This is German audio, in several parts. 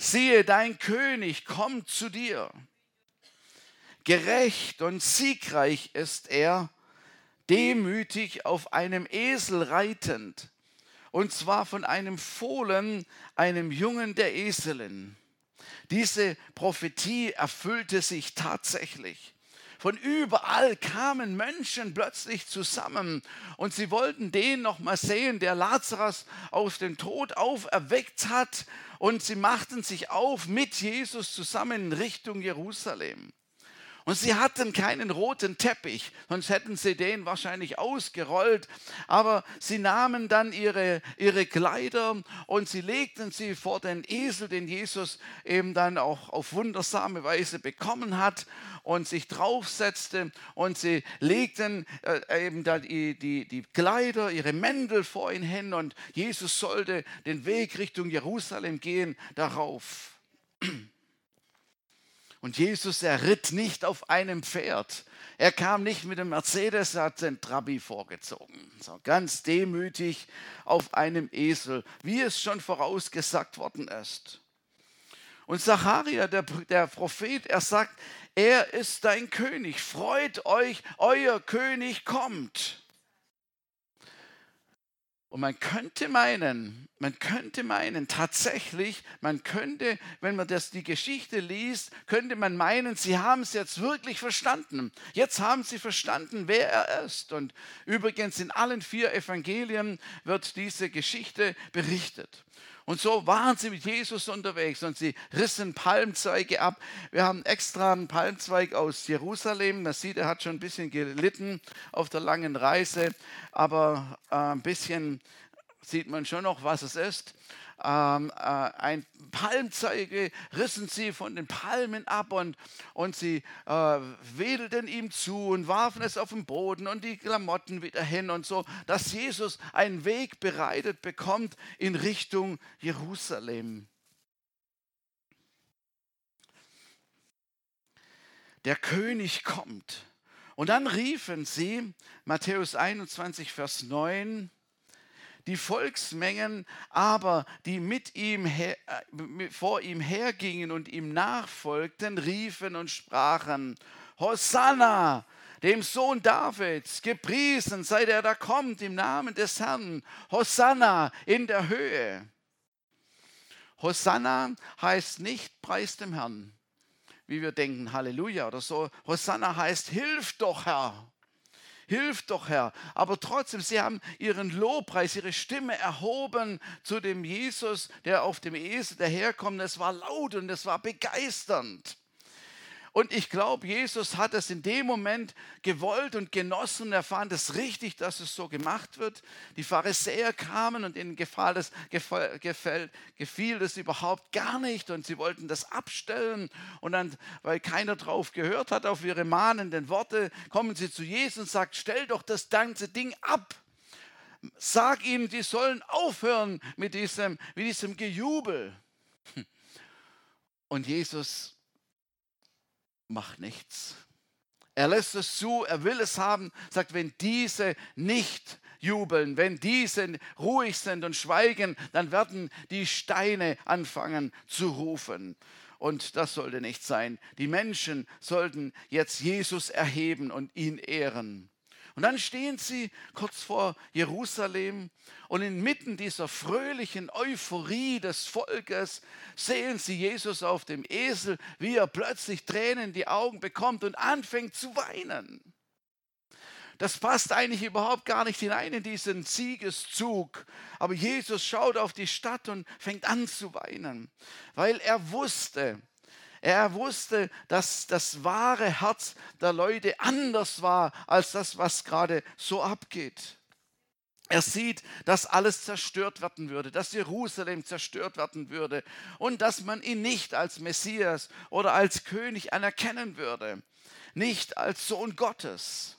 siehe, dein König kommt zu dir. Gerecht und siegreich ist er, demütig auf einem Esel reitend, und zwar von einem Fohlen, einem Jungen der Eselin. Diese Prophetie erfüllte sich tatsächlich. Von überall kamen Menschen plötzlich zusammen und sie wollten den noch mal sehen, der Lazarus aus dem Tod auferweckt hat und sie machten sich auf mit Jesus zusammen Richtung Jerusalem. Und sie hatten keinen roten Teppich, sonst hätten sie den wahrscheinlich ausgerollt. Aber sie nahmen dann ihre, ihre Kleider und sie legten sie vor den Esel, den Jesus eben dann auch auf wundersame Weise bekommen hat und sich draufsetzte. Und sie legten äh, eben dann die, die, die Kleider, ihre Mäntel vor ihn hin und Jesus sollte den Weg Richtung Jerusalem gehen darauf. Und Jesus, er ritt nicht auf einem Pferd. Er kam nicht mit dem Mercedes, er hat den Trabi vorgezogen. So ganz demütig auf einem Esel, wie es schon vorausgesagt worden ist. Und Zacharia, der, der Prophet, er sagt, er ist dein König. Freut euch, euer König kommt. Und man könnte meinen, man könnte meinen, tatsächlich, man könnte, wenn man das die Geschichte liest, könnte man meinen, sie haben es jetzt wirklich verstanden. Jetzt haben sie verstanden, wer er ist. Und übrigens in allen vier Evangelien wird diese Geschichte berichtet. Und so waren sie mit Jesus unterwegs und sie rissen Palmzweige ab. Wir haben extra einen Palmzweig aus Jerusalem. Man sieht, er hat schon ein bisschen gelitten auf der langen Reise, aber äh, ein bisschen sieht man schon noch, was es ist ähm, äh, ein Palmzeige rissen sie von den Palmen ab und, und sie äh, wedelten ihm zu und warfen es auf den Boden und die Klamotten wieder hin und so, dass Jesus einen Weg bereitet bekommt in Richtung Jerusalem. Der König kommt. Und dann riefen sie, Matthäus 21, Vers 9, die Volksmengen aber, die mit ihm her, äh, vor ihm hergingen und ihm nachfolgten, riefen und sprachen, Hosanna, dem Sohn Davids, gepriesen sei der, da kommt im Namen des Herrn, Hosanna in der Höhe. Hosanna heißt nicht Preis dem Herrn, wie wir denken, Halleluja oder so. Hosanna heißt, hilf doch Herr. Hilf doch, Herr. Aber trotzdem, sie haben ihren Lobpreis, ihre Stimme erhoben zu dem Jesus, der auf dem Esel daherkommt. Es war laut und es war begeisternd. Und ich glaube, Jesus hat es in dem Moment gewollt und genossen und er fand es richtig, dass es so gemacht wird. Die Pharisäer kamen und ihnen gefiel das, gefäll, gefiel das überhaupt gar nicht und sie wollten das abstellen. Und dann, weil keiner drauf gehört hat, auf ihre mahnenden Worte, kommen sie zu Jesus und sagen, stell doch das ganze Ding ab. Sag ihnen, die sollen aufhören mit diesem, mit diesem Gejubel. Und Jesus macht nichts. Er lässt es zu, er will es haben, sagt, wenn diese nicht jubeln, wenn diese ruhig sind und schweigen, dann werden die Steine anfangen zu rufen. Und das sollte nicht sein. Die Menschen sollten jetzt Jesus erheben und ihn ehren. Und dann stehen sie kurz vor Jerusalem und inmitten dieser fröhlichen Euphorie des Volkes sehen sie Jesus auf dem Esel, wie er plötzlich Tränen in die Augen bekommt und anfängt zu weinen. Das passt eigentlich überhaupt gar nicht hinein in diesen Siegeszug. Aber Jesus schaut auf die Stadt und fängt an zu weinen, weil er wusste, er wusste, dass das wahre Herz der Leute anders war als das, was gerade so abgeht. Er sieht, dass alles zerstört werden würde, dass Jerusalem zerstört werden würde und dass man ihn nicht als Messias oder als König anerkennen würde, nicht als Sohn Gottes.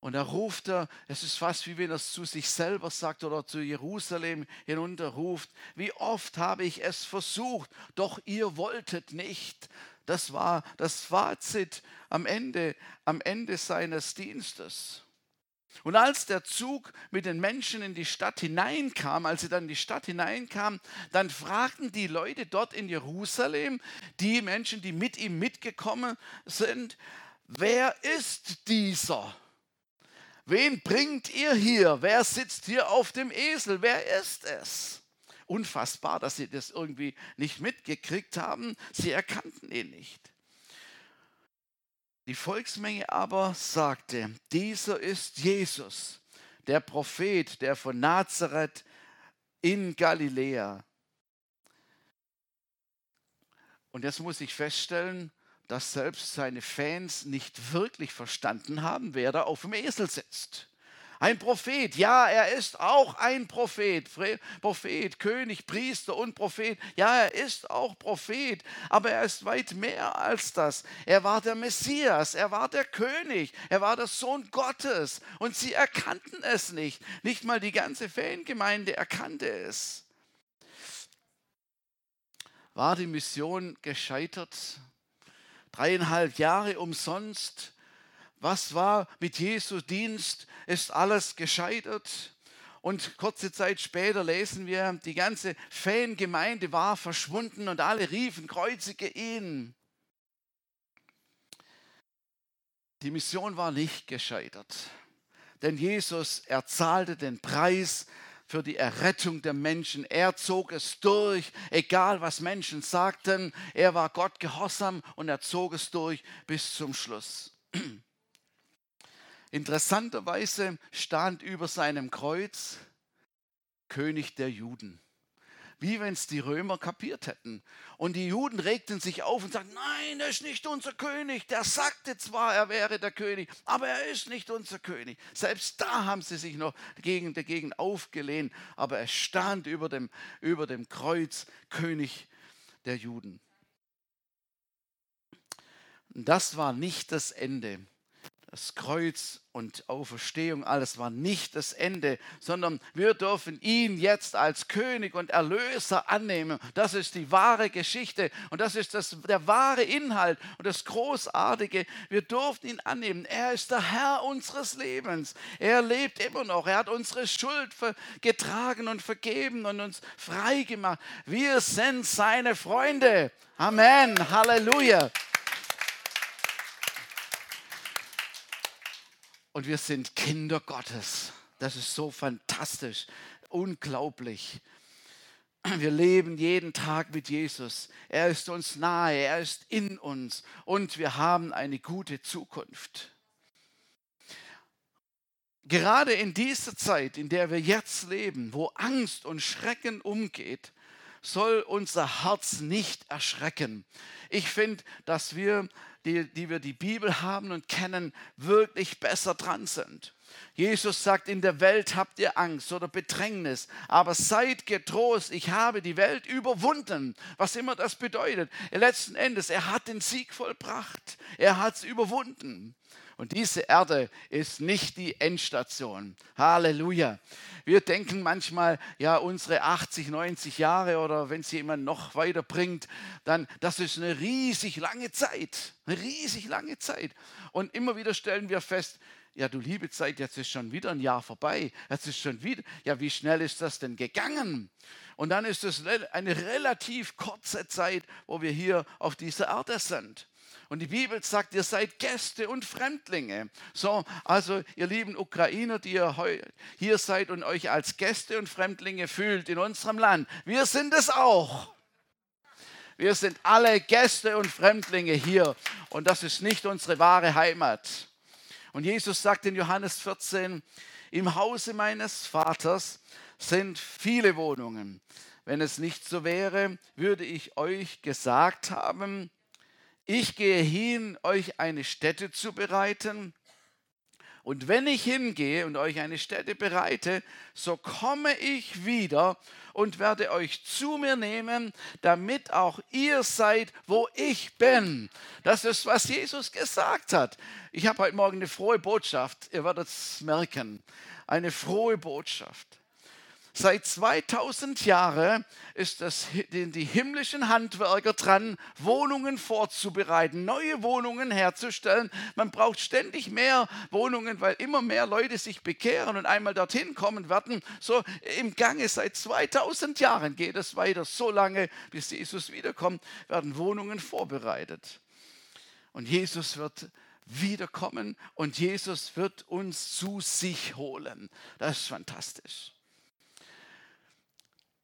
Und da ruft er, es ist fast wie wenn er es zu sich selber sagt oder zu Jerusalem hinunterruft, wie oft habe ich es versucht, doch ihr wolltet nicht. Das war das Fazit am Ende, am Ende seines Dienstes. Und als der Zug mit den Menschen in die Stadt hineinkam, als sie dann in die Stadt hineinkamen, dann fragten die Leute dort in Jerusalem, die Menschen, die mit ihm mitgekommen sind, wer ist dieser? Wen bringt ihr hier? Wer sitzt hier auf dem Esel? Wer ist es? Unfassbar, dass sie das irgendwie nicht mitgekriegt haben. Sie erkannten ihn nicht. Die Volksmenge aber sagte, dieser ist Jesus, der Prophet, der von Nazareth in Galiläa. Und jetzt muss ich feststellen, dass selbst seine Fans nicht wirklich verstanden haben, wer da auf dem Esel sitzt. Ein Prophet, ja, er ist auch ein Prophet. Prophet, König, Priester und Prophet. Ja, er ist auch Prophet, aber er ist weit mehr als das. Er war der Messias, er war der König, er war der Sohn Gottes. Und sie erkannten es nicht. Nicht mal die ganze Fangemeinde erkannte es. War die Mission gescheitert? Dreieinhalb Jahre umsonst? Was war mit Jesu Dienst? Ist alles gescheitert? Und kurze Zeit später lesen wir, die ganze Fangemeinde war verschwunden und alle riefen, kreuzige ihn. Die Mission war nicht gescheitert, denn Jesus erzahlte den Preis für die Errettung der Menschen. Er zog es durch, egal was Menschen sagten. Er war Gott gehorsam und er zog es durch bis zum Schluss. Interessanterweise stand über seinem Kreuz König der Juden. Wie wenn es die Römer kapiert hätten. Und die Juden regten sich auf und sagten, nein, er ist nicht unser König. Der sagte zwar, er wäre der König, aber er ist nicht unser König. Selbst da haben sie sich noch dagegen, dagegen aufgelehnt, aber er stand über dem, über dem Kreuz König der Juden. Das war nicht das Ende das Kreuz und Auferstehung, alles war nicht das Ende, sondern wir dürfen ihn jetzt als König und Erlöser annehmen. Das ist die wahre Geschichte und das ist das, der wahre Inhalt und das Großartige. Wir dürfen ihn annehmen. Er ist der Herr unseres Lebens. Er lebt immer noch. Er hat unsere Schuld getragen und vergeben und uns frei gemacht. Wir sind seine Freunde. Amen. Halleluja. Und wir sind Kinder Gottes. Das ist so fantastisch, unglaublich. Wir leben jeden Tag mit Jesus. Er ist uns nahe, er ist in uns und wir haben eine gute Zukunft. Gerade in dieser Zeit, in der wir jetzt leben, wo Angst und Schrecken umgeht, soll unser Herz nicht erschrecken. Ich finde, dass wir die, die wir die Bibel haben und kennen, wirklich besser dran sind. Jesus sagt, in der Welt habt ihr Angst oder Bedrängnis, aber seid getrost, ich habe die Welt überwunden, was immer das bedeutet. Letzten Endes, er hat den Sieg vollbracht, er hat es überwunden. Und diese Erde ist nicht die Endstation. Halleluja. Wir denken manchmal, ja, unsere 80, 90 Jahre oder wenn sie jemand noch weiter bringt, dann, das ist eine riesig lange Zeit. Eine riesig lange Zeit. Und immer wieder stellen wir fest, ja, du liebe Zeit, jetzt ist schon wieder ein Jahr vorbei. Jetzt ist schon wieder, ja, wie schnell ist das denn gegangen? Und dann ist es eine relativ kurze Zeit, wo wir hier auf dieser Erde sind. Und die Bibel sagt, ihr seid Gäste und Fremdlinge. So, also ihr lieben Ukrainer, die ihr hier seid und euch als Gäste und Fremdlinge fühlt in unserem Land, wir sind es auch. Wir sind alle Gäste und Fremdlinge hier und das ist nicht unsere wahre Heimat. Und Jesus sagt in Johannes 14, im Hause meines Vaters sind viele Wohnungen. Wenn es nicht so wäre, würde ich euch gesagt haben, ich gehe hin, euch eine Stätte zu bereiten. Und wenn ich hingehe und euch eine Stätte bereite, so komme ich wieder und werde euch zu mir nehmen, damit auch ihr seid, wo ich bin. Das ist, was Jesus gesagt hat. Ich habe heute Morgen eine frohe Botschaft. Ihr werdet es merken. Eine frohe Botschaft. Seit 2000 Jahren ist das, die himmlischen Handwerker dran, Wohnungen vorzubereiten, neue Wohnungen herzustellen. Man braucht ständig mehr Wohnungen, weil immer mehr Leute sich bekehren und einmal dorthin kommen werden. So im Gange seit 2000 Jahren geht es weiter. So lange, bis Jesus wiederkommt, werden Wohnungen vorbereitet. Und Jesus wird wiederkommen und Jesus wird uns zu sich holen. Das ist fantastisch.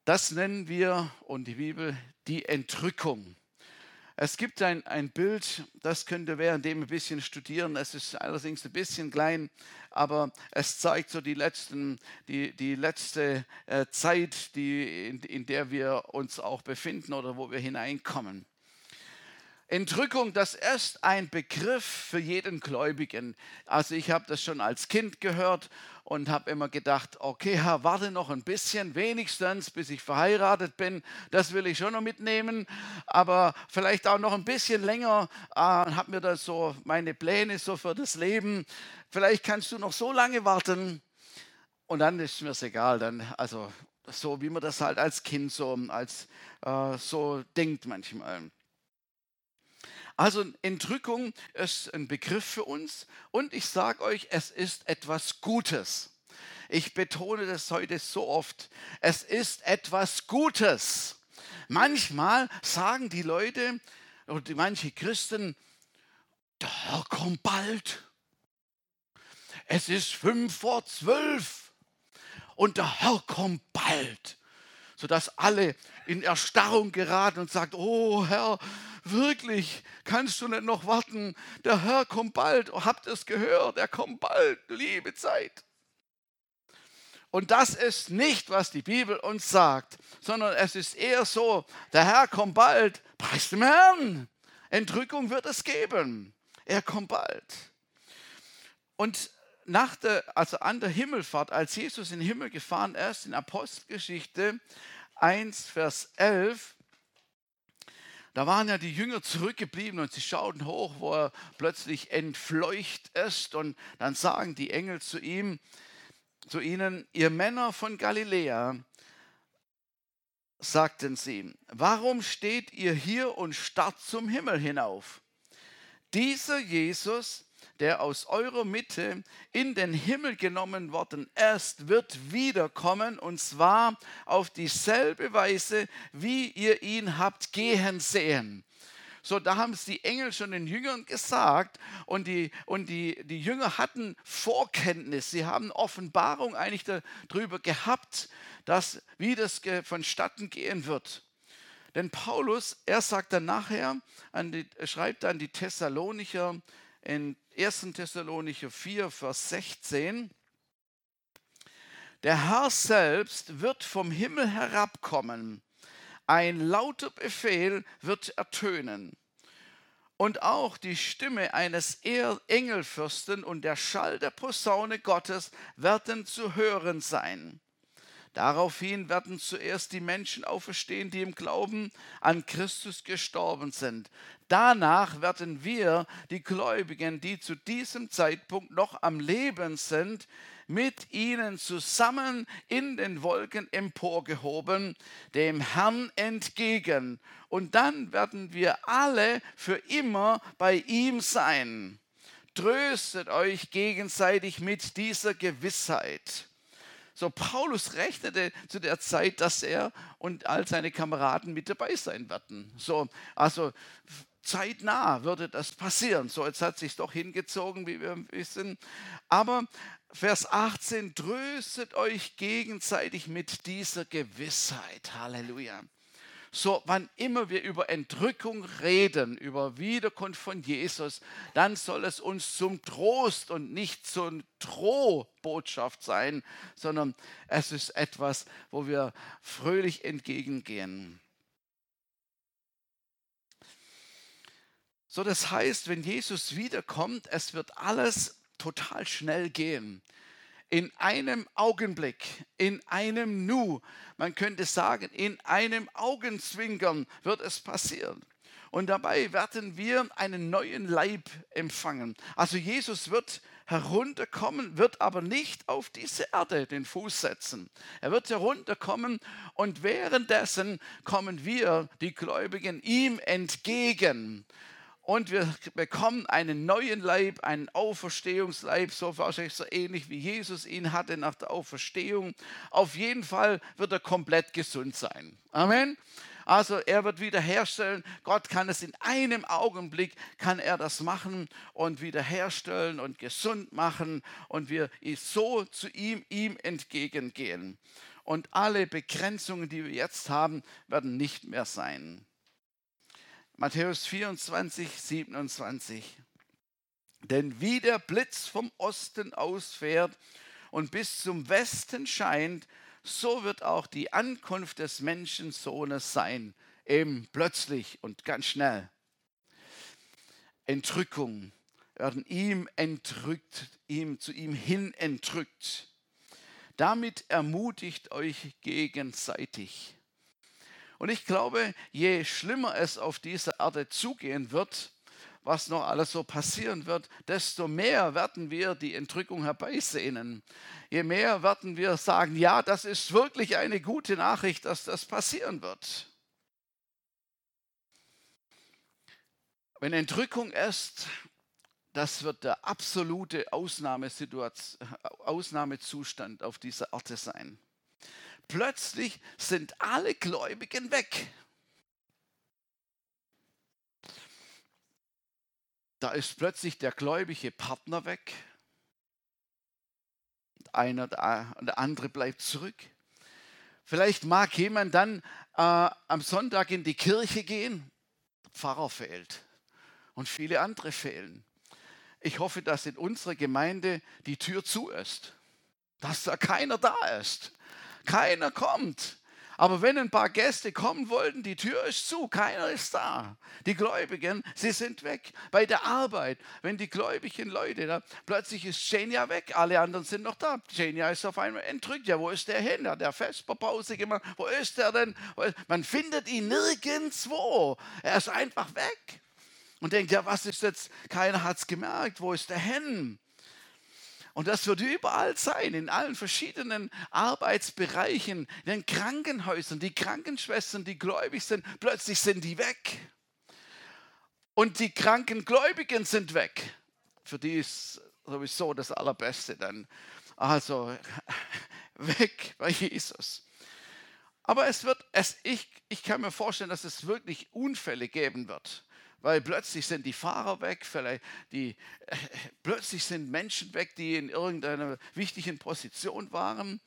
Das nennen wir, und die Bibel, die Entrückung. Es gibt ein, ein Bild, das könnt ihr währenddem ein bisschen studieren. Es ist allerdings ein bisschen klein, aber es zeigt so die, letzten, die, die letzte äh, Zeit, die, in, in der wir uns auch befinden oder wo wir hineinkommen. Entrückung, das ist ein Begriff für jeden Gläubigen. Also ich habe das schon als Kind gehört und habe immer gedacht, okay, Herr, warte noch ein bisschen, wenigstens bis ich verheiratet bin. Das will ich schon noch mitnehmen, aber vielleicht auch noch ein bisschen länger. Äh, habe mir da so meine Pläne so für das Leben. Vielleicht kannst du noch so lange warten und dann ist mir es egal. Dann also so wie man das halt als Kind so als äh, so denkt manchmal. Also Entrückung ist ein Begriff für uns und ich sage euch, es ist etwas Gutes. Ich betone das heute so oft. Es ist etwas Gutes. Manchmal sagen die Leute oder manche Christen, der Herr kommt bald. Es ist fünf vor zwölf und der Herr kommt bald sodass alle in Erstarrung geraten und sagt, oh Herr, wirklich, kannst du nicht noch warten? Der Herr kommt bald. Habt es gehört? Er kommt bald. Liebe Zeit. Und das ist nicht, was die Bibel uns sagt, sondern es ist eher so, der Herr kommt bald. Preis dem Herrn. Entrückung wird es geben. Er kommt bald. Und nach der, also an der Himmelfahrt, als Jesus in den Himmel gefahren ist, in Apostelgeschichte 1, Vers 11, da waren ja die Jünger zurückgeblieben und sie schauten hoch, wo er plötzlich entfleucht ist. Und dann sagen die Engel zu ihm, zu ihnen, ihr Männer von Galiläa, sagten sie, warum steht ihr hier und starrt zum Himmel hinauf? Dieser Jesus, der aus eurer Mitte in den Himmel genommen worden ist, wird wiederkommen und zwar auf dieselbe Weise, wie ihr ihn habt gehen sehen. So, da haben es die Engel schon den Jüngern gesagt und die, und die, die Jünger hatten Vorkenntnis, sie haben Offenbarung eigentlich darüber gehabt, dass, wie das vonstatten gehen wird. Denn Paulus, er sagt dann nachher, die, schreibt an die Thessalonicher in 1. Thessalonicher 4, Vers 16. Der Herr selbst wird vom Himmel herabkommen. Ein lauter Befehl wird ertönen. Und auch die Stimme eines Engelfürsten und der Schall der Posaune Gottes werden zu hören sein. Daraufhin werden zuerst die Menschen auferstehen, die im Glauben an Christus gestorben sind. Danach werden wir, die Gläubigen, die zu diesem Zeitpunkt noch am Leben sind, mit ihnen zusammen in den Wolken emporgehoben, dem Herrn entgegen. Und dann werden wir alle für immer bei ihm sein. Tröstet euch gegenseitig mit dieser Gewissheit. So, Paulus rechnete zu der Zeit, dass er und all seine Kameraden mit dabei sein werden. So, also zeitnah würde das passieren. So, jetzt hat sich doch hingezogen, wie wir wissen. Aber Vers 18, tröstet euch gegenseitig mit dieser Gewissheit. Halleluja. So, wann immer wir über Entrückung reden, über Wiederkunft von Jesus, dann soll es uns zum Trost und nicht zur Drohbotschaft sein, sondern es ist etwas, wo wir fröhlich entgegengehen. So, das heißt, wenn Jesus wiederkommt, es wird alles total schnell gehen in einem Augenblick, in einem Nu, man könnte sagen, in einem Augenzwinkern wird es passieren. Und dabei werden wir einen neuen Leib empfangen. Also Jesus wird herunterkommen, wird aber nicht auf diese Erde den Fuß setzen. Er wird herunterkommen und währenddessen kommen wir, die Gläubigen, ihm entgegen. Und wir bekommen einen neuen Leib, einen Auferstehungsleib, so wahrscheinlich so ähnlich wie Jesus ihn hatte nach der Auferstehung. Auf jeden Fall wird er komplett gesund sein. Amen. Also er wird wiederherstellen. Gott kann es in einem Augenblick, kann er das machen und wiederherstellen und gesund machen und wir so zu ihm, ihm entgegengehen. Und alle Begrenzungen, die wir jetzt haben, werden nicht mehr sein. Matthäus 24, 27. Denn wie der Blitz vom Osten ausfährt und bis zum Westen scheint, so wird auch die Ankunft des Menschensohnes sein, eben plötzlich und ganz schnell. Entrückung werden ihm entrückt, ihm zu ihm hin entrückt. Damit ermutigt euch gegenseitig. Und ich glaube, je schlimmer es auf dieser Erde zugehen wird, was noch alles so passieren wird, desto mehr werden wir die Entrückung herbeisehnen. Je mehr werden wir sagen, ja, das ist wirklich eine gute Nachricht, dass das passieren wird. Wenn Entrückung ist, das wird der absolute Ausnahmezustand auf dieser Erde sein. Plötzlich sind alle Gläubigen weg. Da ist plötzlich der gläubige Partner weg. Einer und der andere bleibt zurück. Vielleicht mag jemand dann äh, am Sonntag in die Kirche gehen. Pfarrer fehlt und viele andere fehlen. Ich hoffe, dass in unserer Gemeinde die Tür zu ist, dass da keiner da ist. Keiner kommt. Aber wenn ein paar Gäste kommen wollten, die Tür ist zu, keiner ist da. Die Gläubigen, sie sind weg. Bei der Arbeit, wenn die gläubigen Leute da, plötzlich ist Genia weg, alle anderen sind noch da. Genia ist auf einmal entrückt. Ja, wo ist der hin? Hat der Vesperpause gemacht? Wo ist der denn? Man findet ihn nirgendwo. Er ist einfach weg. Und denkt, ja, was ist jetzt? Keiner hat es gemerkt. Wo ist der hin? Und das wird überall sein, in allen verschiedenen Arbeitsbereichen, in den Krankenhäusern. Die Krankenschwestern, die gläubig sind, plötzlich sind die weg. Und die Krankengläubigen sind weg. Für die ist sowieso das Allerbeste dann. Also weg bei Jesus. Aber es wird, es, ich, ich kann mir vorstellen, dass es wirklich Unfälle geben wird weil plötzlich sind die Fahrer weg, vielleicht die, äh, plötzlich sind Menschen weg, die in irgendeiner wichtigen Position waren.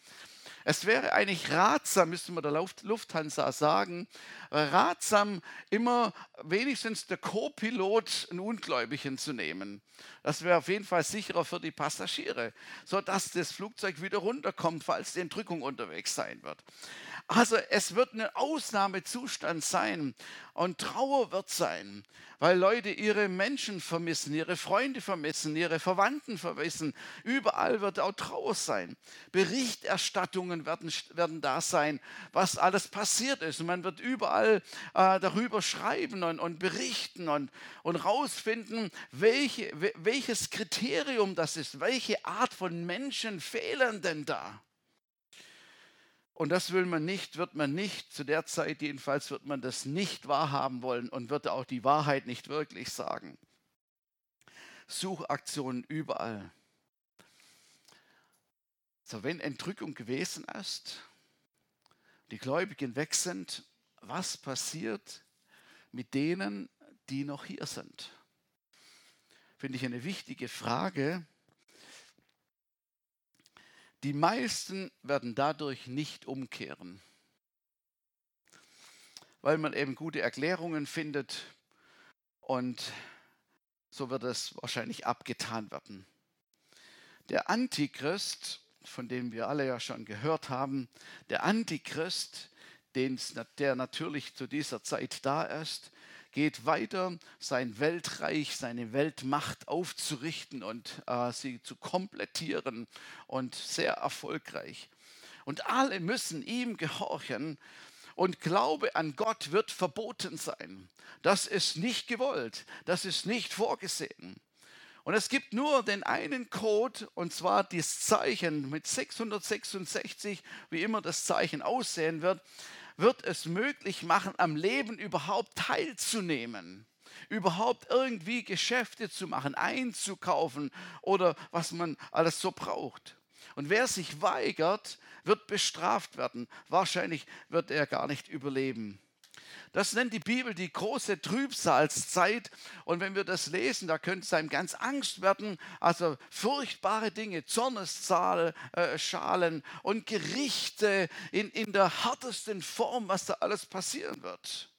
Es wäre eigentlich ratsam, müsste man der Lufthansa sagen, ratsam, immer wenigstens der Co-Pilot einen Ungläubigen zu nehmen. Das wäre auf jeden Fall sicherer für die Passagiere, sodass das Flugzeug wieder runterkommt, falls die Entrückung unterwegs sein wird. Also es wird ein Ausnahmezustand sein und Trauer wird sein, weil Leute ihre Menschen vermissen, ihre Freunde vermissen, ihre Verwandten vermissen. Überall wird auch Trauer sein. Berichterstattungen werden, werden da sein, was alles passiert ist. Und man wird überall äh, darüber schreiben und, und berichten und, und rausfinden, welche, welches Kriterium das ist, welche Art von Menschen fehlen denn da. Und das will man nicht, wird man nicht, zu der Zeit jedenfalls wird man das nicht wahrhaben wollen und wird auch die Wahrheit nicht wirklich sagen. Suchaktionen überall. So, wenn Entrückung gewesen ist, die Gläubigen weg sind, was passiert mit denen, die noch hier sind? Finde ich eine wichtige Frage, die meisten werden dadurch nicht umkehren, weil man eben gute Erklärungen findet und so wird es wahrscheinlich abgetan werden. Der Antichrist, von dem wir alle ja schon gehört haben, der Antichrist, der natürlich zu dieser Zeit da ist, geht weiter, sein Weltreich, seine Weltmacht aufzurichten und äh, sie zu komplettieren und sehr erfolgreich. Und alle müssen ihm gehorchen und Glaube an Gott wird verboten sein. Das ist nicht gewollt, das ist nicht vorgesehen. Und es gibt nur den einen Code, und zwar das Zeichen mit 666, wie immer das Zeichen aussehen wird, wird es möglich machen, am Leben überhaupt teilzunehmen überhaupt irgendwie Geschäfte zu machen, einzukaufen oder was man alles so braucht. Und wer sich weigert, wird bestraft werden. Wahrscheinlich wird er gar nicht überleben. Das nennt die Bibel die große Trübsalzeit. Und wenn wir das lesen, da könnte es einem ganz Angst werden. Also furchtbare Dinge, Zornesschalen äh, und Gerichte in, in der härtesten Form, was da alles passieren wird.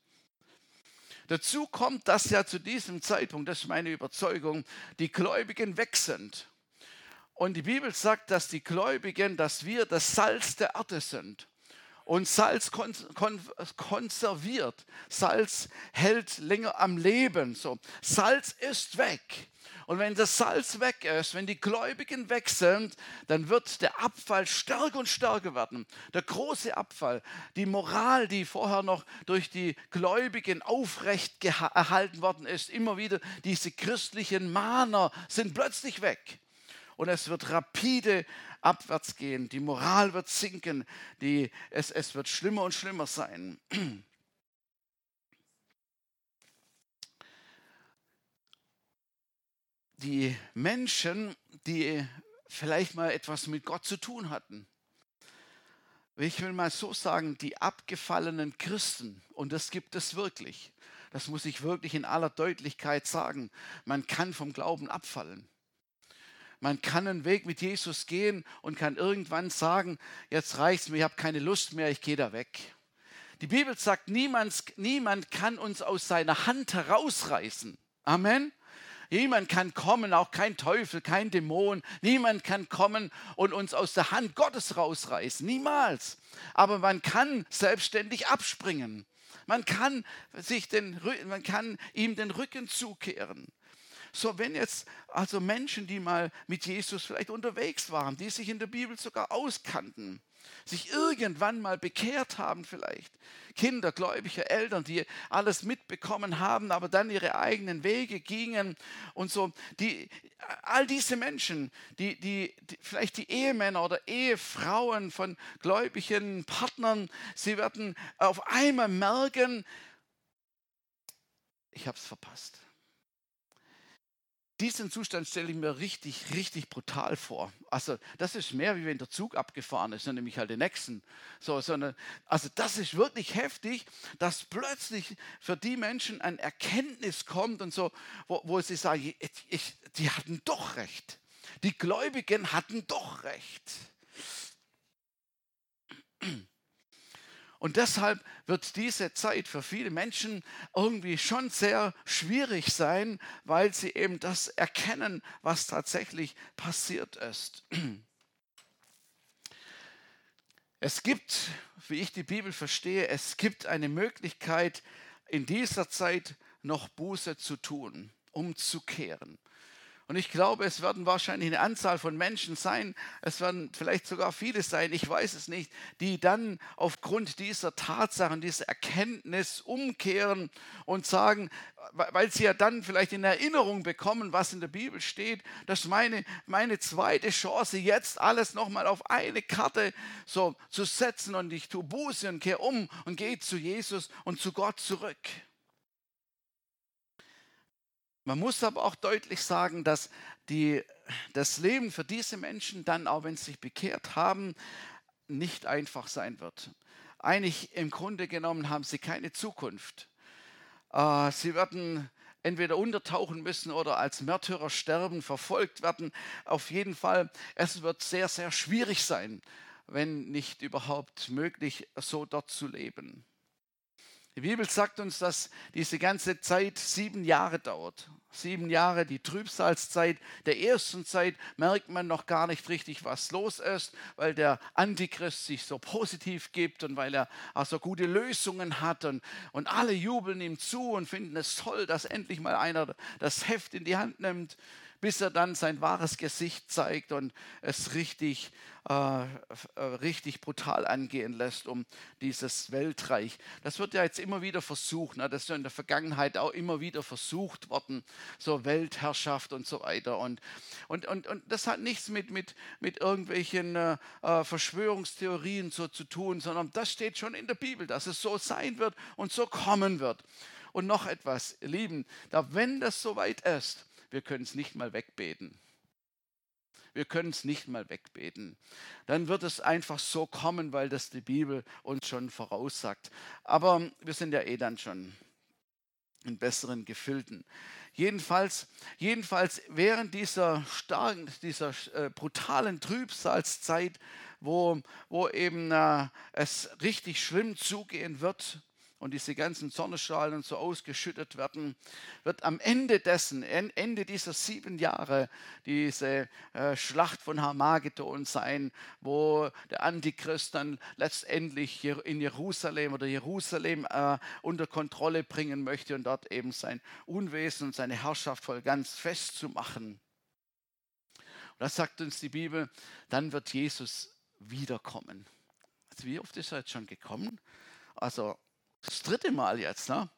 Dazu kommt, dass ja zu diesem Zeitpunkt, das ist meine Überzeugung, die Gläubigen weg sind. Und die Bibel sagt, dass die Gläubigen, dass wir das Salz der Erde sind. Und Salz kon kon konserviert. Salz hält länger am Leben. So. Salz ist weg. Und wenn das Salz weg ist, wenn die Gläubigen weg sind, dann wird der Abfall stärker und stärker werden. Der große Abfall, die Moral, die vorher noch durch die Gläubigen aufrecht erhalten worden ist, immer wieder diese christlichen Mahner sind plötzlich weg. Und es wird rapide abwärts gehen. Die Moral wird sinken. Die, es, es wird schlimmer und schlimmer sein. die Menschen, die vielleicht mal etwas mit Gott zu tun hatten. Ich will mal so sagen, die abgefallenen Christen, und das gibt es wirklich, das muss ich wirklich in aller Deutlichkeit sagen, man kann vom Glauben abfallen. Man kann einen Weg mit Jesus gehen und kann irgendwann sagen, jetzt reicht es mir, ich habe keine Lust mehr, ich gehe da weg. Die Bibel sagt, niemand, niemand kann uns aus seiner Hand herausreißen. Amen. Niemand kann kommen, auch kein Teufel, kein Dämon. Niemand kann kommen und uns aus der Hand Gottes rausreißen. Niemals. Aber man kann selbstständig abspringen. Man kann, sich den, man kann ihm den Rücken zukehren. So, wenn jetzt also Menschen, die mal mit Jesus vielleicht unterwegs waren, die sich in der Bibel sogar auskannten, sich irgendwann mal bekehrt haben vielleicht. Kinder, gläubige Eltern, die alles mitbekommen haben, aber dann ihre eigenen Wege gingen und so. Die, all diese Menschen, die, die, die, vielleicht die Ehemänner oder Ehefrauen von gläubigen Partnern, sie werden auf einmal merken, ich habe es verpasst diesen Zustand stelle ich mir richtig, richtig brutal vor. Also das ist mehr, wie wenn der Zug abgefahren ist, dann nehme ich halt den nächsten. So, sondern, also das ist wirklich heftig, dass plötzlich für die Menschen ein Erkenntnis kommt und so, wo, wo sie sagen, ich, ich, die hatten doch recht. Die Gläubigen hatten doch recht. Und deshalb wird diese Zeit für viele Menschen irgendwie schon sehr schwierig sein, weil sie eben das erkennen, was tatsächlich passiert ist. Es gibt, wie ich die Bibel verstehe, es gibt eine Möglichkeit, in dieser Zeit noch Buße zu tun, umzukehren. Und ich glaube, es werden wahrscheinlich eine Anzahl von Menschen sein, es werden vielleicht sogar viele sein, ich weiß es nicht, die dann aufgrund dieser Tatsachen, dieser Erkenntnis umkehren und sagen, weil sie ja dann vielleicht in Erinnerung bekommen, was in der Bibel steht, dass meine, meine zweite Chance jetzt alles nochmal auf eine Karte so zu setzen und ich tue Buße und kehre um und gehe zu Jesus und zu Gott zurück. Man muss aber auch deutlich sagen, dass die, das Leben für diese Menschen dann, auch wenn sie sich bekehrt haben, nicht einfach sein wird. Eigentlich im Grunde genommen haben sie keine Zukunft. Äh, sie werden entweder untertauchen müssen oder als Märtyrer sterben, verfolgt werden. Auf jeden Fall, es wird sehr, sehr schwierig sein, wenn nicht überhaupt möglich, so dort zu leben. Die Bibel sagt uns, dass diese ganze Zeit sieben Jahre dauert. Sieben Jahre, die Trübsalzeit. Der ersten Zeit merkt man noch gar nicht richtig, was los ist, weil der Antichrist sich so positiv gibt und weil er auch so gute Lösungen hat und, und alle jubeln ihm zu und finden es toll, dass endlich mal einer das Heft in die Hand nimmt bis er dann sein wahres Gesicht zeigt und es richtig, äh, äh, richtig brutal angehen lässt um dieses Weltreich. Das wird ja jetzt immer wieder versucht, ne? das ist ja in der Vergangenheit auch immer wieder versucht worden, so Weltherrschaft und so weiter. Und, und, und, und das hat nichts mit, mit, mit irgendwelchen äh, äh Verschwörungstheorien so zu tun, sondern das steht schon in der Bibel, dass es so sein wird und so kommen wird. Und noch etwas, ihr Lieben, da wenn das soweit ist, wir können es nicht mal wegbeten. Wir können es nicht mal wegbeten. Dann wird es einfach so kommen, weil das die Bibel uns schon voraussagt. Aber wir sind ja eh dann schon in besseren Gefilden. Jedenfalls, jedenfalls während dieser starken, dieser äh, brutalen Trübsalzeit, wo, wo eben äh, es richtig schlimm zugehen wird, und diese ganzen Sonnenstrahlen so ausgeschüttet werden, wird am Ende dessen, Ende dieser sieben Jahre, diese äh, Schlacht von Harmagedon sein, wo der Antichrist dann letztendlich in Jerusalem oder Jerusalem äh, unter Kontrolle bringen möchte und dort eben sein Unwesen und seine Herrschaft voll ganz festzumachen. Und das sagt uns die Bibel, dann wird Jesus wiederkommen. Also wie oft ist er jetzt schon gekommen? Also das dritte Mal jetzt. Ne?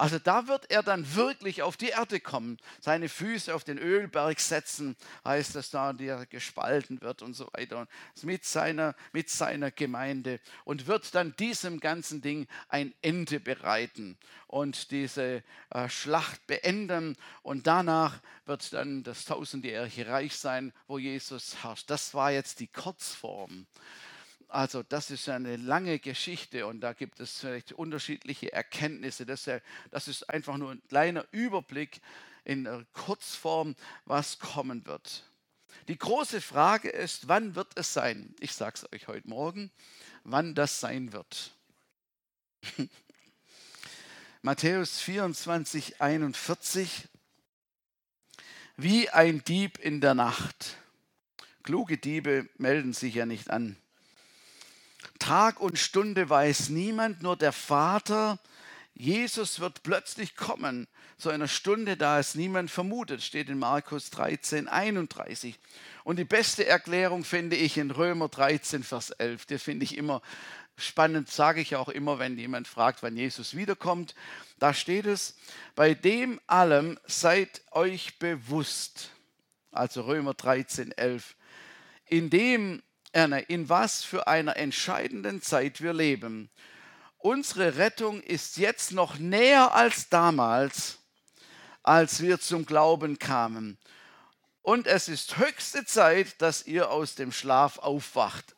Also da wird er dann wirklich auf die Erde kommen, seine Füße auf den Ölberg setzen, heißt es da, der gespalten wird und so weiter, und mit seiner, mit seiner Gemeinde und wird dann diesem ganzen Ding ein Ende bereiten und diese äh, Schlacht beenden und danach wird dann das tausendjährige Reich sein, wo Jesus herrscht. Das war jetzt die Kurzform. Also das ist eine lange Geschichte und da gibt es vielleicht unterschiedliche Erkenntnisse. Das ist, einfach nur ein kleiner Überblick in Kurzform, was kommen wird. Die große Frage ist, wann wird es sein? Ich sage es euch heute Morgen, wann das sein wird. Matthäus 24, 41. Wie ein Dieb in der Nacht. Kluge Diebe melden sich ja nicht an. Tag und Stunde weiß niemand, nur der Vater. Jesus wird plötzlich kommen zu einer Stunde, da es niemand vermutet, steht in Markus 13, 31. Und die beste Erklärung finde ich in Römer 13, Vers 11. Das finde ich immer spannend, sage ich auch immer, wenn jemand fragt, wann Jesus wiederkommt. Da steht es, bei dem allem seid euch bewusst. Also Römer 13, 11. In dem in was für einer entscheidenden Zeit wir leben. Unsere Rettung ist jetzt noch näher als damals, als wir zum Glauben kamen. Und es ist höchste Zeit, dass ihr aus dem Schlaf aufwacht.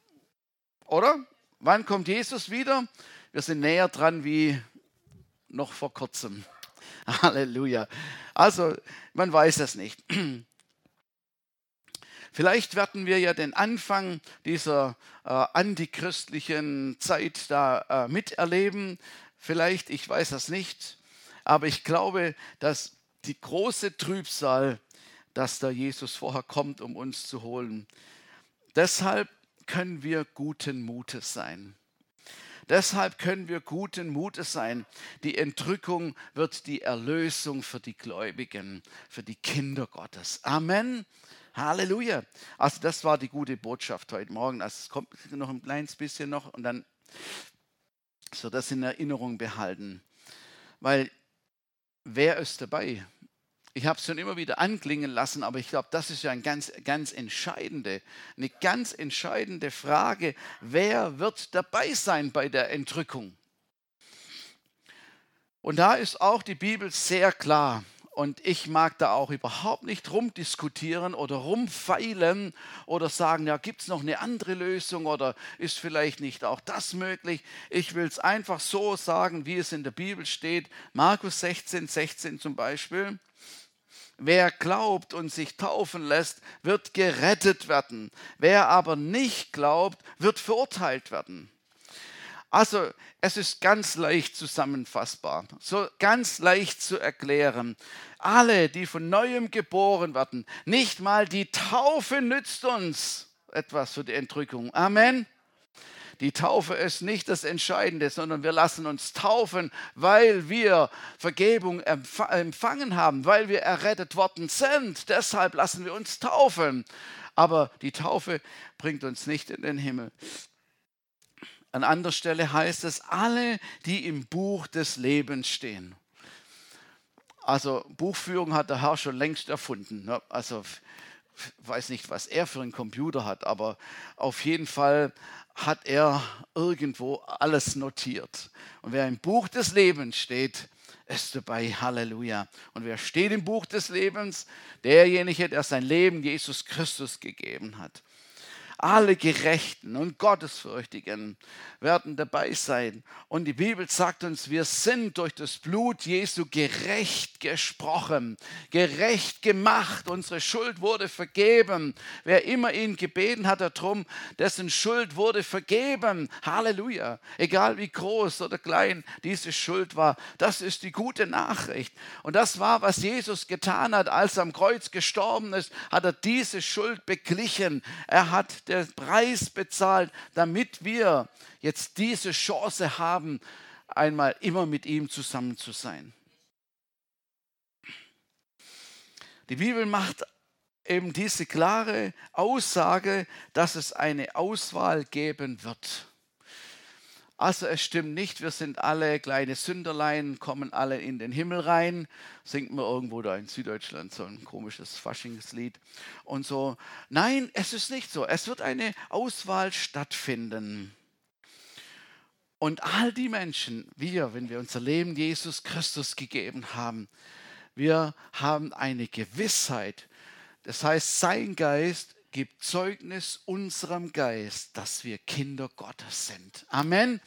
Oder? Wann kommt Jesus wieder? Wir sind näher dran wie noch vor kurzem. Halleluja. Also, man weiß es nicht. Vielleicht werden wir ja den Anfang dieser äh, antichristlichen Zeit da äh, miterleben. Vielleicht, ich weiß das nicht. Aber ich glaube, dass die große Trübsal, dass da Jesus vorher kommt, um uns zu holen. Deshalb können wir guten Mutes sein. Deshalb können wir guten Mutes sein. Die Entrückung wird die Erlösung für die Gläubigen, für die Kinder Gottes. Amen. Halleluja. Also das war die gute Botschaft heute Morgen. Also es kommt noch ein kleines bisschen noch und dann so das in Erinnerung behalten. Weil wer ist dabei? Ich habe es schon immer wieder anklingen lassen, aber ich glaube, das ist ja eine ganz, ganz entscheidende, eine ganz entscheidende Frage. Wer wird dabei sein bei der Entrückung? Und da ist auch die Bibel sehr klar. Und ich mag da auch überhaupt nicht rumdiskutieren oder rumfeilen oder sagen, ja, gibt es noch eine andere Lösung oder ist vielleicht nicht auch das möglich. Ich will es einfach so sagen, wie es in der Bibel steht. Markus 16, 16 zum Beispiel. Wer glaubt und sich taufen lässt, wird gerettet werden. Wer aber nicht glaubt, wird verurteilt werden. Also es ist ganz leicht zusammenfassbar, so ganz leicht zu erklären. Alle, die von neuem geboren werden, nicht mal die Taufe nützt uns etwas für die Entrückung. Amen. Die Taufe ist nicht das Entscheidende, sondern wir lassen uns taufen, weil wir Vergebung empfangen haben, weil wir errettet worden sind. Deshalb lassen wir uns taufen. Aber die Taufe bringt uns nicht in den Himmel. An anderer Stelle heißt es, alle, die im Buch des Lebens stehen. Also Buchführung hat der Herr schon längst erfunden. Ne? Also weiß nicht, was er für einen Computer hat, aber auf jeden Fall hat er irgendwo alles notiert. Und wer im Buch des Lebens steht, ist dabei. Halleluja. Und wer steht im Buch des Lebens? Derjenige, der sein Leben Jesus Christus gegeben hat. Alle Gerechten und Gottesfürchtigen werden dabei sein. Und die Bibel sagt uns, wir sind durch das Blut Jesu gerecht gesprochen, gerecht gemacht. Unsere Schuld wurde vergeben. Wer immer ihn gebeten hat darum, dessen Schuld wurde vergeben. Halleluja. Egal wie groß oder klein diese Schuld war, das ist die gute Nachricht. Und das war, was Jesus getan hat, als er am Kreuz gestorben ist, hat er diese Schuld beglichen. Er hat den Preis bezahlt, damit wir jetzt diese Chance haben, einmal immer mit ihm zusammen zu sein. Die Bibel macht eben diese klare Aussage, dass es eine Auswahl geben wird. Also es stimmt nicht, wir sind alle kleine Sünderlein, kommen alle in den Himmel rein, singt man irgendwo da in Süddeutschland so ein komisches Faschingslied und so. Nein, es ist nicht so. Es wird eine Auswahl stattfinden. Und all die Menschen, wir, wenn wir unser Leben Jesus Christus gegeben haben, wir haben eine Gewissheit. Das heißt, sein Geist gibt Zeugnis unserem Geist, dass wir Kinder Gottes sind. Amen.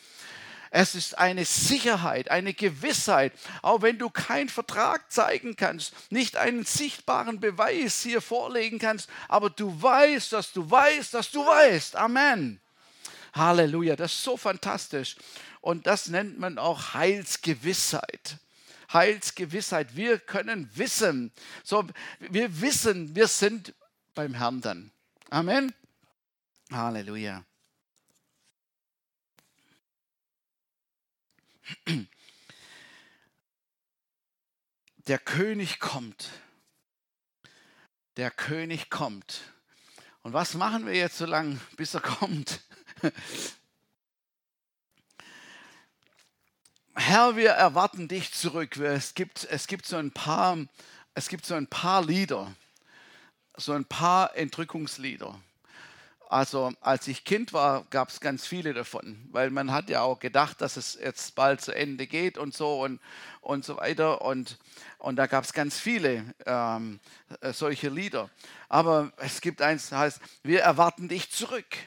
Es ist eine Sicherheit, eine Gewissheit, auch wenn du keinen Vertrag zeigen kannst, nicht einen sichtbaren Beweis hier vorlegen kannst, aber du weißt, dass du weißt, dass du weißt. Amen. Halleluja, das ist so fantastisch. Und das nennt man auch Heilsgewissheit. Heilsgewissheit. Wir können wissen. So, wir wissen, wir sind beim Herrn dann. Amen. Halleluja. Der König kommt. Der König kommt. Und was machen wir jetzt so lange, bis er kommt? Herr, wir erwarten dich zurück. Es gibt, es gibt, so, ein paar, es gibt so ein paar Lieder, so ein paar Entrückungslieder. Also als ich Kind war, gab es ganz viele davon, weil man hat ja auch gedacht, dass es jetzt bald zu Ende geht und so und, und so weiter. Und, und da gab es ganz viele ähm, äh, solche Lieder. Aber es gibt eins, das heißt, wir erwarten dich zurück.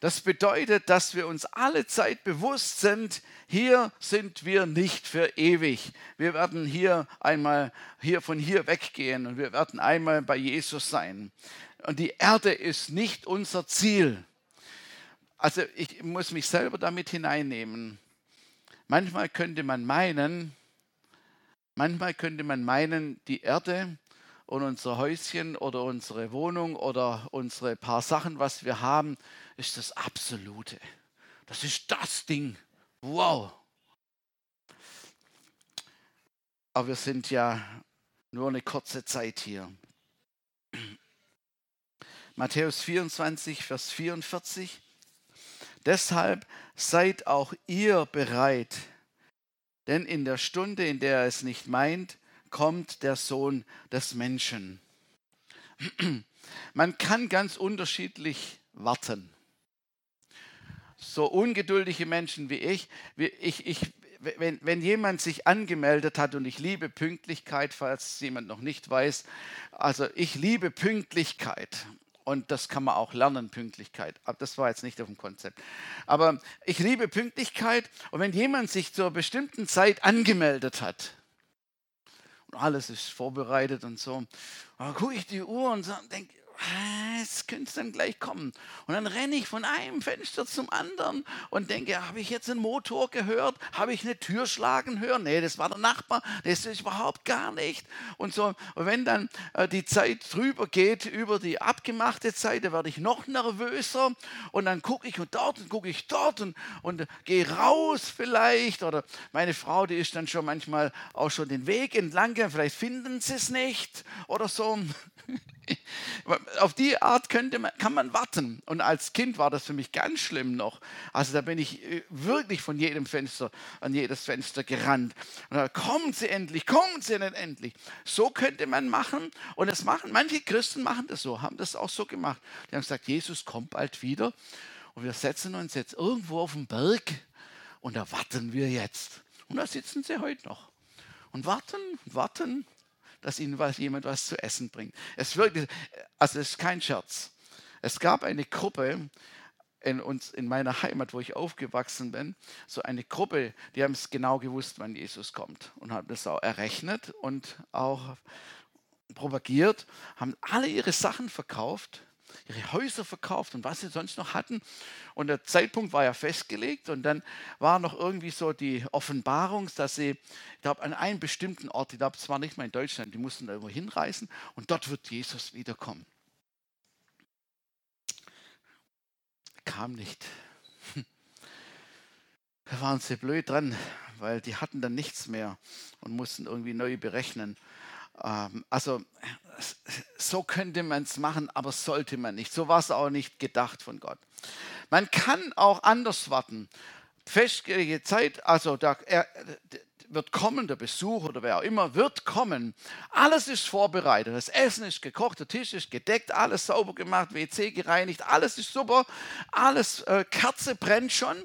Das bedeutet, dass wir uns alle Zeit bewusst sind, hier sind wir nicht für ewig. Wir werden hier einmal hier von hier weggehen und wir werden einmal bei Jesus sein. Und die Erde ist nicht unser Ziel. Also ich muss mich selber damit hineinnehmen. Manchmal könnte man meinen, manchmal könnte man meinen, die Erde und unser Häuschen oder unsere Wohnung oder unsere paar Sachen, was wir haben, ist das Absolute. Das ist das Ding. Wow. Aber wir sind ja nur eine kurze Zeit hier. Matthäus 24, Vers 44. Deshalb seid auch ihr bereit, denn in der Stunde, in der er es nicht meint, kommt der Sohn des Menschen. Man kann ganz unterschiedlich warten so ungeduldige Menschen wie ich, ich, ich wenn, wenn jemand sich angemeldet hat und ich liebe Pünktlichkeit, falls jemand noch nicht weiß, also ich liebe Pünktlichkeit. Und das kann man auch lernen, Pünktlichkeit. Aber das war jetzt nicht auf dem Konzept. Aber ich liebe Pünktlichkeit. Und wenn jemand sich zur bestimmten Zeit angemeldet hat, und alles ist vorbereitet und so, dann gucke ich die Uhr und denke, es könnte dann gleich kommen. Und dann renne ich von einem Fenster zum anderen und denke, habe ich jetzt einen Motor gehört? Habe ich eine Tür schlagen hören? Nee, das war der Nachbar, das ist überhaupt gar nicht. Und so, und wenn dann äh, die Zeit drüber geht, über die abgemachte Zeit, da werde ich noch nervöser und dann gucke ich und dort und gucke ich dort und, und gehe raus vielleicht. Oder meine Frau, die ist dann schon manchmal auch schon den Weg entlang, vielleicht finden sie es nicht oder so. Auf die Art könnte man, kann man warten. Und als Kind war das für mich ganz schlimm noch. Also da bin ich äh, wirklich von jedem Fenster an jedes Fenster gerannt. Und da kommen sie endlich, kommen sie denn endlich. So könnte man machen. Und das machen, manche Christen machen das so, haben das auch so gemacht. Die haben gesagt, Jesus kommt bald wieder. Und wir setzen uns jetzt irgendwo auf den Berg und da warten wir jetzt. Und da sitzen sie heute noch. Und warten, warten, dass ihnen was, jemand was zu essen bringt. Es wirklich, also es ist kein Scherz. Es gab eine Gruppe in, uns, in meiner Heimat, wo ich aufgewachsen bin, so eine Gruppe, die haben es genau gewusst, wann Jesus kommt und haben das auch errechnet und auch propagiert, haben alle ihre Sachen verkauft, ihre Häuser verkauft und was sie sonst noch hatten. Und der Zeitpunkt war ja festgelegt und dann war noch irgendwie so die Offenbarung, dass sie, ich glaube, an einem bestimmten Ort, ich glaube, es war nicht mal in Deutschland, die mussten da irgendwo hinreisen und dort wird Jesus wiederkommen. Kam nicht. Da waren sie blöd dran, weil die hatten dann nichts mehr und mussten irgendwie neu berechnen. Ähm, also so könnte man es machen, aber sollte man nicht. So war es auch nicht gedacht von Gott. Man kann auch anders warten. Festgelegte Zeit, also da, er, wird kommen, der Besuch oder wer auch immer wird kommen. Alles ist vorbereitet. Das Essen ist gekocht, der Tisch ist gedeckt, alles sauber gemacht, WC gereinigt, alles ist super, alles, äh, Kerze brennt schon.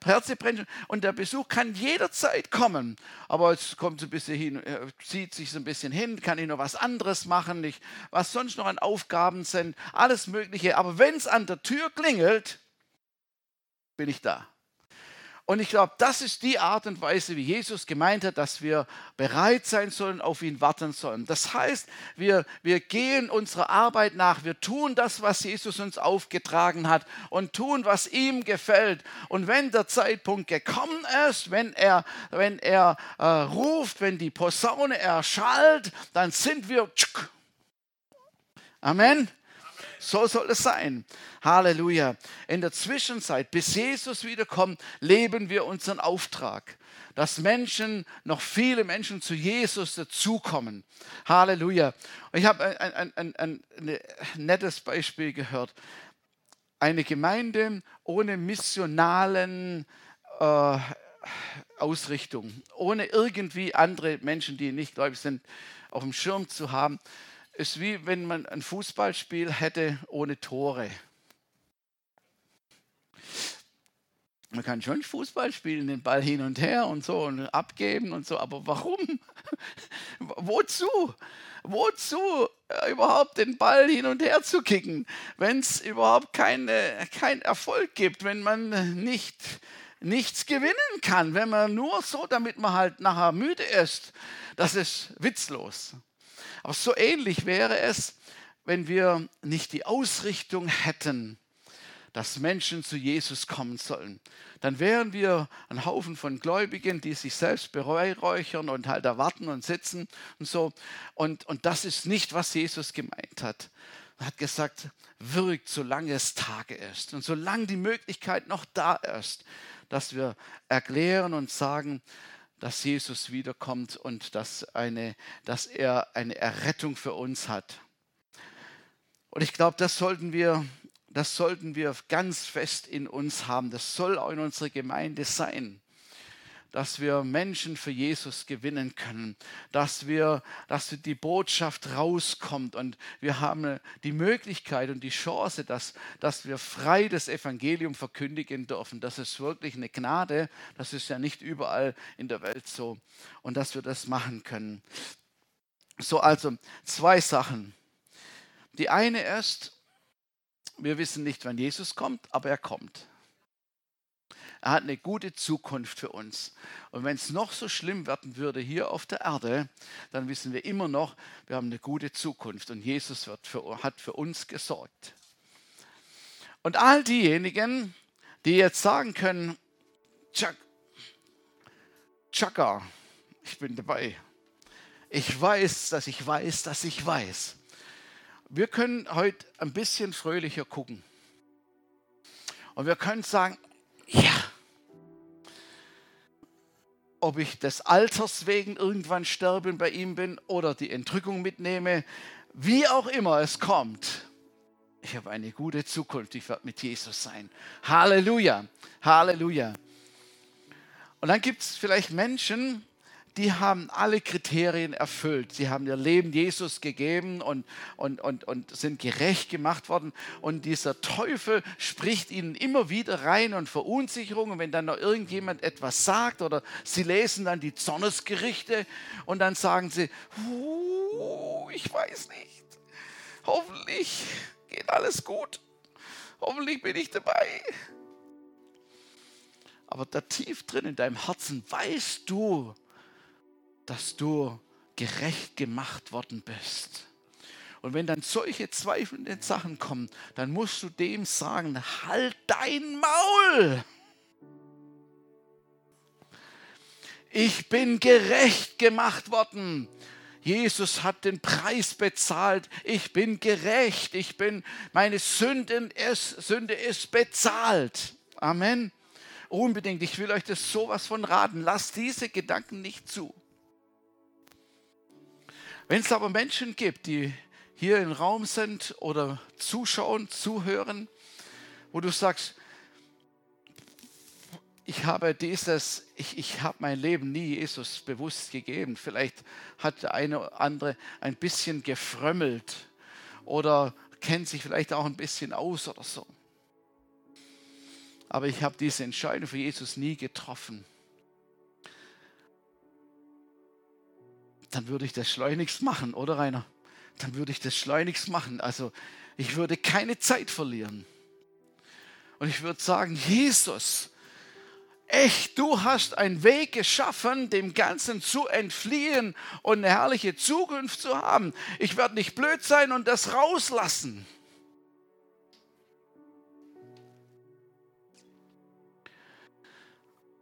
Kerze brennt schon. Und der Besuch kann jederzeit kommen. Aber es kommt so ein bisschen hin, äh, zieht sich so ein bisschen hin, kann ich noch was anderes machen, nicht, was sonst noch an Aufgaben sind, alles Mögliche. Aber wenn es an der Tür klingelt, bin ich da. Und ich glaube, das ist die Art und Weise, wie Jesus gemeint hat, dass wir bereit sein sollen, auf ihn warten sollen. Das heißt, wir, wir gehen unserer Arbeit nach, wir tun das, was Jesus uns aufgetragen hat und tun, was ihm gefällt. Und wenn der Zeitpunkt gekommen ist, wenn er, wenn er äh, ruft, wenn die Posaune erschallt, dann sind wir. Amen. So soll es sein. Halleluja. In der Zwischenzeit, bis Jesus wiederkommt, leben wir unseren Auftrag dass Menschen, noch viele Menschen zu Jesus dazukommen. Halleluja. Ich habe ein, ein, ein, ein, nettes Beispiel gehört. Eine Gemeinde ohne missionalen äh, Ausrichtung, ohne irgendwie andere Menschen, die nicht gläubig sind, auf dem Schirm zu haben ist wie wenn man ein Fußballspiel hätte ohne Tore. Man kann schon Fußball spielen, den Ball hin und her und so und abgeben und so, aber warum? Wozu? Wozu äh, überhaupt den Ball hin und her zu kicken, wenn es überhaupt keine, keinen Erfolg gibt, wenn man nicht, nichts gewinnen kann, wenn man nur so, damit man halt nachher müde ist? Das ist witzlos. Aber so ähnlich wäre es, wenn wir nicht die Ausrichtung hätten, dass Menschen zu Jesus kommen sollen. Dann wären wir ein Haufen von Gläubigen, die sich selbst beräuchern und halt erwarten und sitzen und so. Und, und das ist nicht, was Jesus gemeint hat. Er hat gesagt, wirkt, solange es Tage ist und solange die Möglichkeit noch da ist, dass wir erklären und sagen, dass Jesus wiederkommt und dass, eine, dass er eine Errettung für uns hat. Und ich glaube, das sollten wir, das sollten wir ganz fest in uns haben. Das soll auch in unserer Gemeinde sein dass wir Menschen für Jesus gewinnen können, dass wir, dass die Botschaft rauskommt und wir haben die Möglichkeit und die Chance, dass, dass wir frei das Evangelium verkündigen dürfen. Das ist wirklich eine Gnade. Das ist ja nicht überall in der Welt so und dass wir das machen können. So, also zwei Sachen. Die eine ist, wir wissen nicht, wann Jesus kommt, aber er kommt. Er hat eine gute Zukunft für uns. Und wenn es noch so schlimm werden würde hier auf der Erde, dann wissen wir immer noch, wir haben eine gute Zukunft und Jesus für, hat für uns gesorgt. Und all diejenigen, die jetzt sagen können, Chuck, Chaka, ich bin dabei. Ich weiß, dass ich weiß, dass ich weiß. Wir können heute ein bisschen fröhlicher gucken. Und wir können sagen, ja, ob ich des Alters wegen irgendwann sterben bei ihm bin oder die Entrückung mitnehme, wie auch immer es kommt, ich habe eine gute Zukunft, ich werde mit Jesus sein. Halleluja, Halleluja. Und dann gibt es vielleicht Menschen, die haben alle Kriterien erfüllt. Sie haben ihr Leben Jesus gegeben und, und, und, und sind gerecht gemacht worden. Und dieser Teufel spricht ihnen immer wieder rein und Verunsicherung. Und wenn dann noch irgendjemand etwas sagt oder sie lesen dann die Zornesgerichte und dann sagen sie, ich weiß nicht, hoffentlich geht alles gut, hoffentlich bin ich dabei. Aber da tief drin in deinem Herzen weißt du, dass du gerecht gemacht worden bist. Und wenn dann solche zweifelnde Sachen kommen, dann musst du dem sagen, halt dein Maul. Ich bin gerecht gemacht worden. Jesus hat den Preis bezahlt. Ich bin gerecht. Ich bin, meine Sünden ist, Sünde ist bezahlt. Amen. Unbedingt. Ich will euch das sowas von raten. Lasst diese Gedanken nicht zu. Wenn es aber Menschen gibt, die hier im Raum sind oder zuschauen, zuhören, wo du sagst, ich habe dieses, ich, ich habe mein Leben nie Jesus bewusst gegeben. Vielleicht hat der eine oder andere ein bisschen gefrömmelt oder kennt sich vielleicht auch ein bisschen aus oder so. Aber ich habe diese Entscheidung für Jesus nie getroffen. Dann würde ich das schleunigst machen, oder Rainer? Dann würde ich das schleunigst machen. Also ich würde keine Zeit verlieren. Und ich würde sagen, Jesus, echt, du hast einen Weg geschaffen, dem Ganzen zu entfliehen und eine herrliche Zukunft zu haben. Ich werde nicht blöd sein und das rauslassen.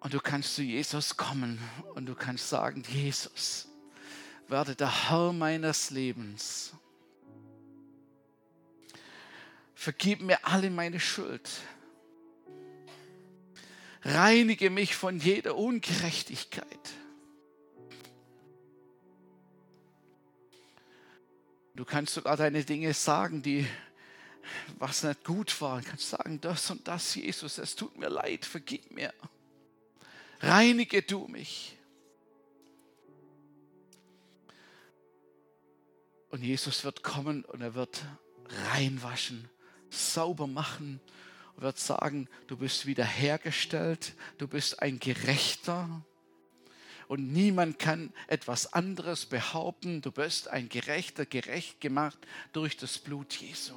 Und du kannst zu Jesus kommen und du kannst sagen, Jesus, werde der Herr meines Lebens. Vergib mir alle meine Schuld. Reinige mich von jeder Ungerechtigkeit. Du kannst sogar deine Dinge sagen, die was nicht gut war. Du kannst sagen, das und das, Jesus, es tut mir leid, vergib mir. Reinige du mich. Und Jesus wird kommen und er wird reinwaschen, sauber machen und wird sagen, du bist wiederhergestellt, du bist ein Gerechter. Und niemand kann etwas anderes behaupten. Du bist ein Gerechter, gerecht gemacht durch das Blut Jesu.